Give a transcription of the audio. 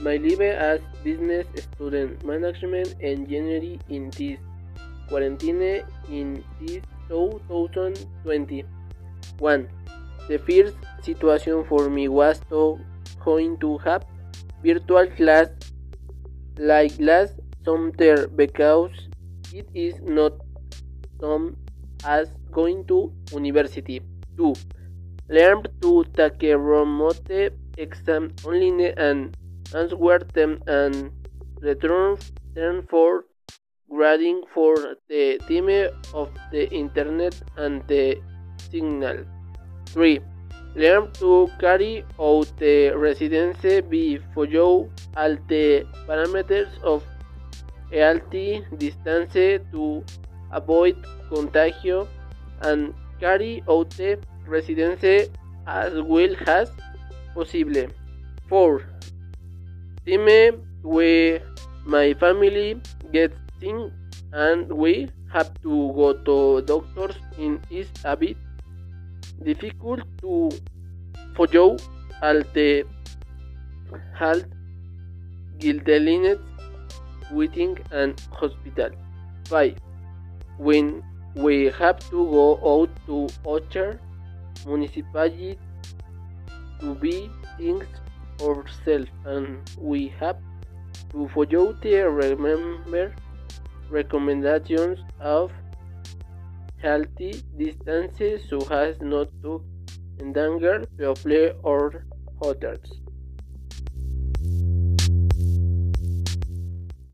my life as business student management engineering in this quarantine in this 2020. 1. The first situation for me was to going to have virtual class like last summer because it is not some as going to university. 2. Learn to take remote exam online and answer them and return them for grading for the time of the internet and the signal. 3. Learn to carry out the residence be follow all the parameters of healthy distance to avoid contagio and carry out the residence as well as possible. 4. Time where my family gets sick and we have to go to doctors in is a bit difficult to follow all the health guidelines within an hospital. 5. When we have to go out to other municipalities to be things ourselves and we have to follow the remember recommendations of healthy distances so as not to endanger people or others.